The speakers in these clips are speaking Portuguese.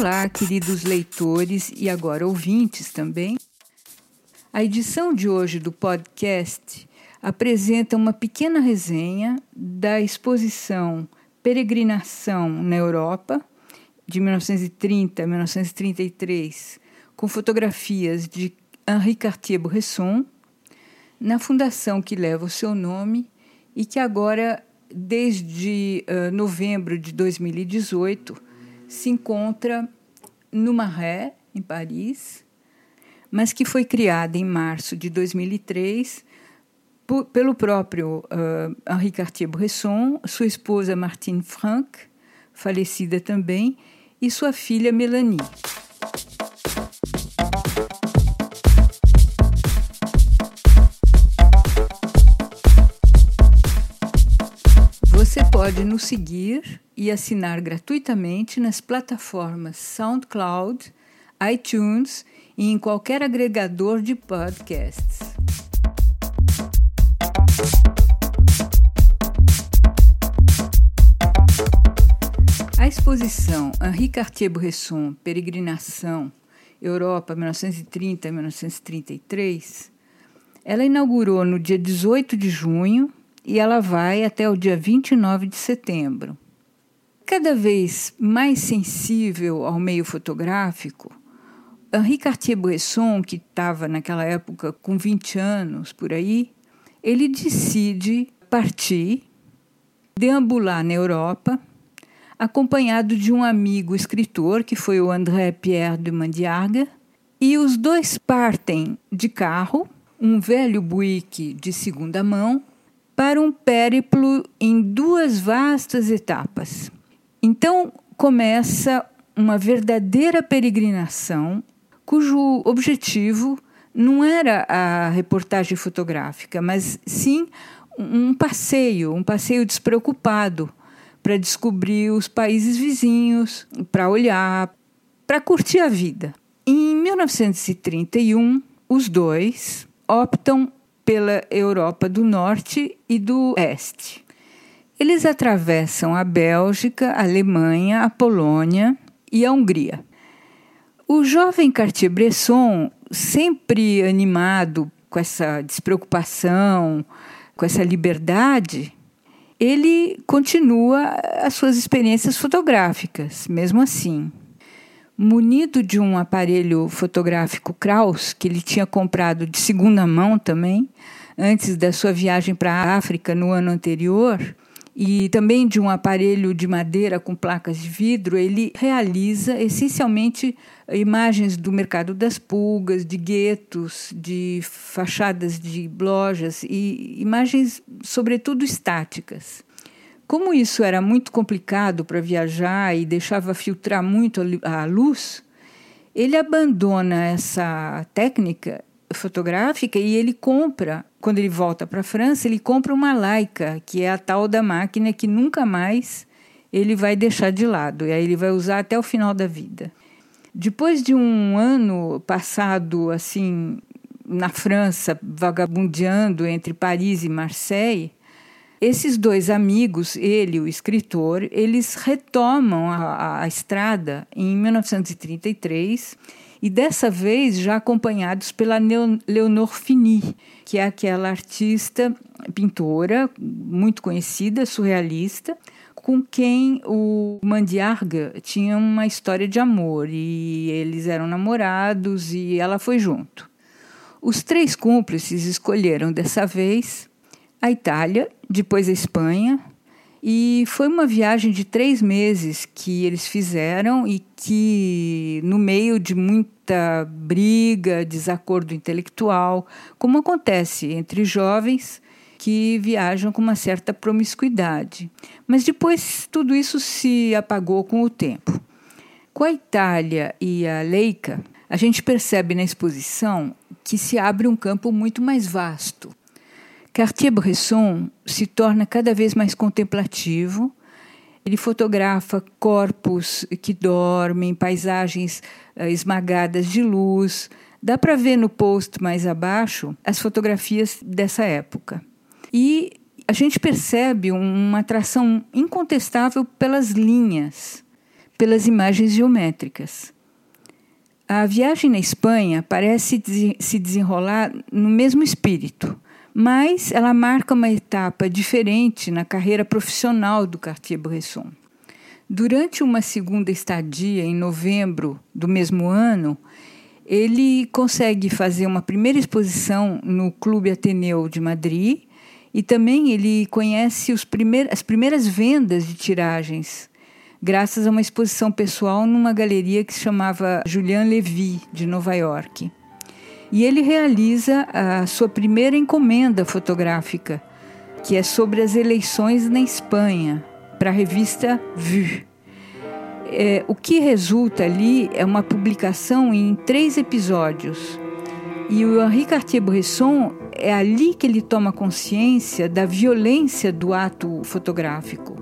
Olá, queridos leitores e agora ouvintes também. A edição de hoje do podcast apresenta uma pequena resenha da exposição Peregrinação na Europa, de 1930 a 1933, com fotografias de Henri Cartier-Bresson, na fundação que leva o seu nome e que agora, desde uh, novembro de 2018, se encontra no Marais, em Paris, mas que foi criada em março de 2003 por, pelo próprio uh, Henri Cartier-Bresson, sua esposa Martine Franck, falecida também, e sua filha Melanie. Pode nos seguir e assinar gratuitamente nas plataformas SoundCloud, iTunes e em qualquer agregador de podcasts. A exposição Henri Cartier-Bresson Peregrinação Europa 1930-1933 ela inaugurou no dia 18 de junho e ela vai até o dia 29 de setembro. Cada vez mais sensível ao meio fotográfico, Henri Cartier-Bresson, que estava naquela época com 20 anos por aí, ele decide partir, deambular na Europa, acompanhado de um amigo escritor, que foi o André Pierre de Mandiarga, e os dois partem de carro, um velho Buick de segunda mão, para um périplo em duas vastas etapas. Então começa uma verdadeira peregrinação cujo objetivo não era a reportagem fotográfica, mas sim um passeio, um passeio despreocupado para descobrir os países vizinhos, para olhar, para curtir a vida. Em 1931, os dois optam pela Europa do Norte e do Este. Eles atravessam a Bélgica, a Alemanha, a Polônia e a Hungria. O jovem Cartier-Bresson, sempre animado com essa despreocupação, com essa liberdade, ele continua as suas experiências fotográficas, mesmo assim munido de um aparelho fotográfico Kraus, que ele tinha comprado de segunda mão também, antes da sua viagem para a África no ano anterior, e também de um aparelho de madeira com placas de vidro, ele realiza essencialmente imagens do mercado das pulgas, de guetos, de fachadas de lojas e imagens, sobretudo, estáticas. Como isso era muito complicado para viajar e deixava filtrar muito a luz, ele abandona essa técnica fotográfica e ele compra, quando ele volta para a França, ele compra uma Leica, que é a tal da máquina que nunca mais ele vai deixar de lado, e aí ele vai usar até o final da vida. Depois de um ano passado assim na França, vagabundeando entre Paris e Marseille, esses dois amigos, ele o escritor, eles retomam a, a estrada em 1933 e dessa vez já acompanhados pela Leonor Fini, que é aquela artista pintora muito conhecida, surrealista, com quem o Mandiarga tinha uma história de amor e eles eram namorados e ela foi junto. Os três cúmplices escolheram dessa vez a Itália, depois a Espanha. E foi uma viagem de três meses que eles fizeram e que, no meio de muita briga, desacordo intelectual, como acontece entre jovens que viajam com uma certa promiscuidade. Mas depois tudo isso se apagou com o tempo. Com a Itália e a Leica, a gente percebe na exposição que se abre um campo muito mais vasto Cartier-Bresson se torna cada vez mais contemplativo. Ele fotografa corpos que dormem, paisagens uh, esmagadas de luz. Dá para ver no post mais abaixo as fotografias dessa época. E a gente percebe uma atração incontestável pelas linhas, pelas imagens geométricas. A viagem na Espanha parece se desenrolar no mesmo espírito, mas ela marca uma etapa diferente na carreira profissional do Cartier-Bresson. Durante uma segunda estadia, em novembro do mesmo ano, ele consegue fazer uma primeira exposição no Clube Ateneu de Madrid e também ele conhece primeir, as primeiras vendas de tiragens, graças a uma exposição pessoal numa galeria que se chamava Julian Levy, de Nova York. E ele realiza a sua primeira encomenda fotográfica, que é sobre as eleições na Espanha, para a revista Vue. É, o que resulta ali é uma publicação em três episódios. E o Henri Cartier-Bresson é ali que ele toma consciência da violência do ato fotográfico.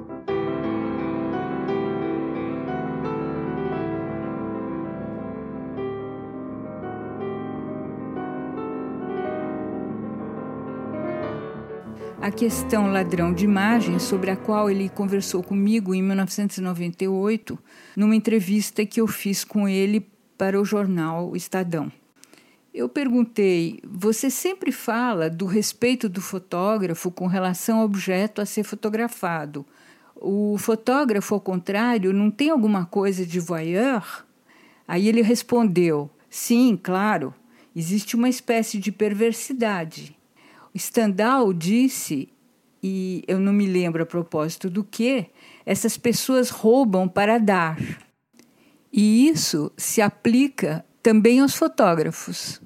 A questão ladrão de imagens, sobre a qual ele conversou comigo em 1998, numa entrevista que eu fiz com ele para o jornal Estadão. Eu perguntei: você sempre fala do respeito do fotógrafo com relação ao objeto a ser fotografado. O fotógrafo, ao contrário, não tem alguma coisa de voyeur? Aí ele respondeu: sim, claro, existe uma espécie de perversidade. Stendhal disse, e eu não me lembro a propósito do que, essas pessoas roubam para dar. E isso se aplica também aos fotógrafos.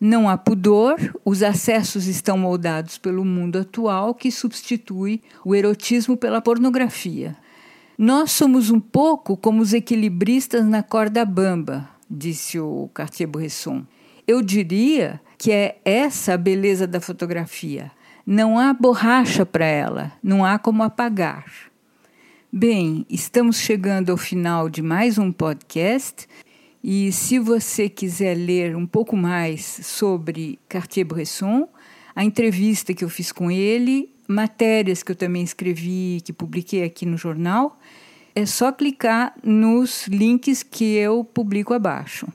Não há pudor, os acessos estão moldados pelo mundo atual que substitui o erotismo pela pornografia. Nós somos um pouco como os equilibristas na corda bamba, disse o Cartier-Bresson. Eu diria que é essa a beleza da fotografia. Não há borracha para ela, não há como apagar. Bem, estamos chegando ao final de mais um podcast. E se você quiser ler um pouco mais sobre Cartier-Bresson, a entrevista que eu fiz com ele, matérias que eu também escrevi, que publiquei aqui no jornal, é só clicar nos links que eu publico abaixo.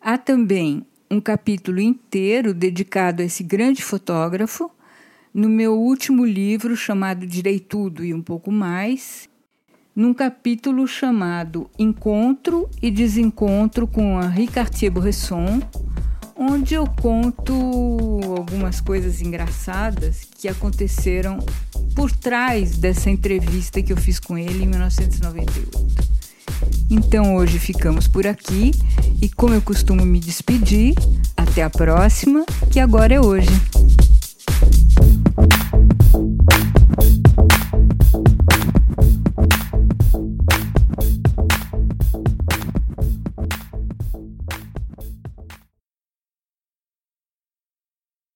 Há também um capítulo inteiro dedicado a esse grande fotógrafo no meu último livro chamado Direi Tudo e um pouco mais, num capítulo chamado Encontro e Desencontro com Henri Cartier-Bresson, onde eu conto algumas coisas engraçadas que aconteceram por trás dessa entrevista que eu fiz com ele em 1998. Então hoje ficamos por aqui e como eu costumo me despedir, até a próxima, que agora é hoje.